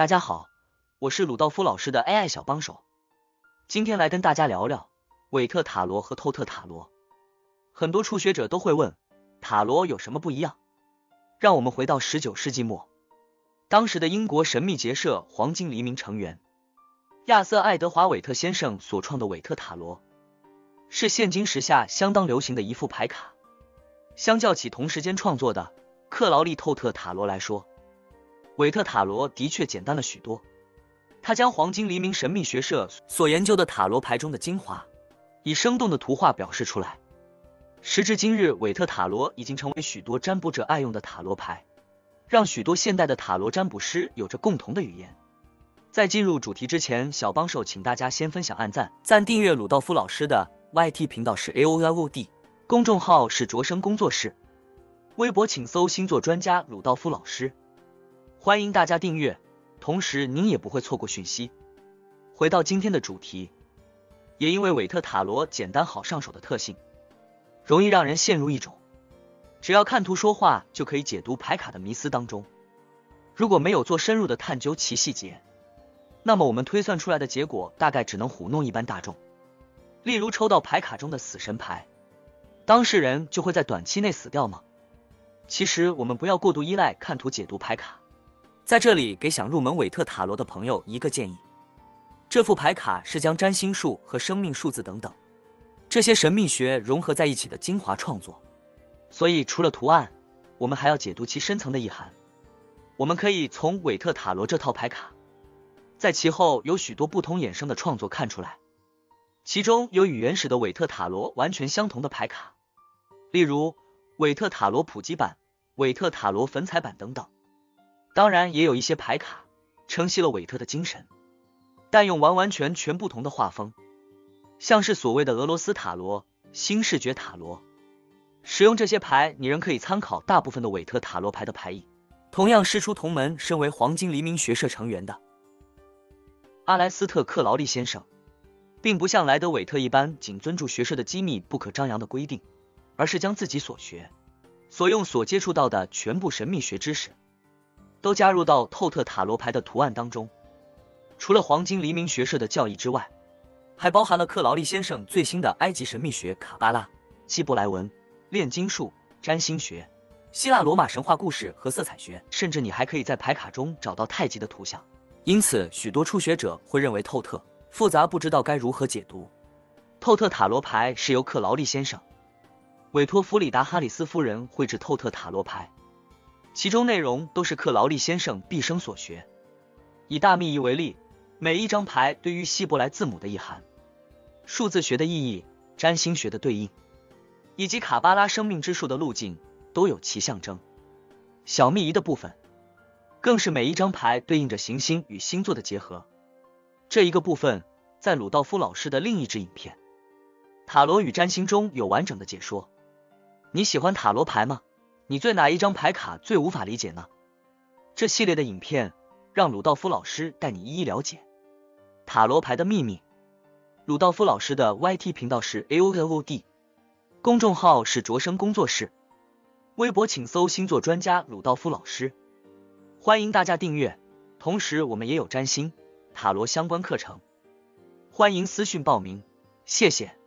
大家好，我是鲁道夫老师的 AI 小帮手，今天来跟大家聊聊韦特塔罗和透特塔罗。很多初学者都会问，塔罗有什么不一样？让我们回到十九世纪末，当时的英国神秘结社黄金黎明成员亚瑟爱德华韦特先生所创的韦特塔罗，是现今时下相当流行的一副牌卡。相较起同时间创作的克劳利透特塔罗来说，韦特塔罗的确简单了许多，他将黄金黎明神秘学社所研究的塔罗牌中的精华，以生动的图画表示出来。时至今日，韦特塔罗已经成为许多占卜者爱用的塔罗牌，让许多现代的塔罗占卜师有着共同的语言。在进入主题之前，小帮手请大家先分享、按赞、赞订阅鲁道夫老师的 YT 频道是 AOLOD，公众号是卓生工作室，微博请搜星座专家鲁道夫老师。欢迎大家订阅，同时您也不会错过讯息。回到今天的主题，也因为韦特塔罗简单好上手的特性，容易让人陷入一种只要看图说话就可以解读牌卡的迷思当中。如果没有做深入的探究其细节，那么我们推算出来的结果大概只能唬弄一般大众。例如抽到牌卡中的死神牌，当事人就会在短期内死掉吗？其实我们不要过度依赖看图解读牌卡。在这里给想入门韦特塔罗的朋友一个建议，这副牌卡是将占星术和生命数字等等这些神秘学融合在一起的精华创作，所以除了图案，我们还要解读其深层的意涵。我们可以从韦特塔罗这套牌卡，在其后有许多不同衍生的创作看出来，其中有与原始的韦特塔罗完全相同的牌卡，例如韦特塔罗普及版、韦特塔罗粉彩版等等。当然，也有一些牌卡承袭了韦特的精神，但用完完全全不同的画风，像是所谓的俄罗斯塔罗、新视觉塔罗。使用这些牌，你仍可以参考大部分的韦特塔罗牌的牌意。同样师出同门，身为黄金黎明学社成员的阿莱斯特·克劳利先生，并不像莱德韦特一般仅遵守学社的机密不可张扬的规定，而是将自己所学、所用、所接触到的全部神秘学知识。都加入到透特塔罗牌的图案当中。除了黄金黎明学社的教义之外，还包含了克劳利先生最新的埃及神秘学、卡巴拉、希伯来文、炼金术、占星学、希腊罗马神话故事和色彩学，甚至你还可以在牌卡中找到太极的图像。因此，许多初学者会认为透特复杂，不知道该如何解读。透特塔罗牌是由克劳利先生委托弗里达哈里斯夫人绘制透特塔罗牌。其中内容都是克劳利先生毕生所学。以大密仪为例，每一张牌对于希伯来字母的意涵、数字学的意义、占星学的对应，以及卡巴拉生命之树的路径都有其象征。小密仪的部分，更是每一张牌对应着行星与星座的结合。这一个部分在鲁道夫老师的另一支影片《塔罗与占星》中有完整的解说。你喜欢塔罗牌吗？你对哪一张牌卡最无法理解呢？这系列的影片让鲁道夫老师带你一一了解塔罗牌的秘密。鲁道夫老师的 YT 频道是 AOLOD，公众号是卓生工作室，微博请搜星座专家鲁道夫老师。欢迎大家订阅，同时我们也有占星、塔罗相关课程，欢迎私讯报名，谢谢。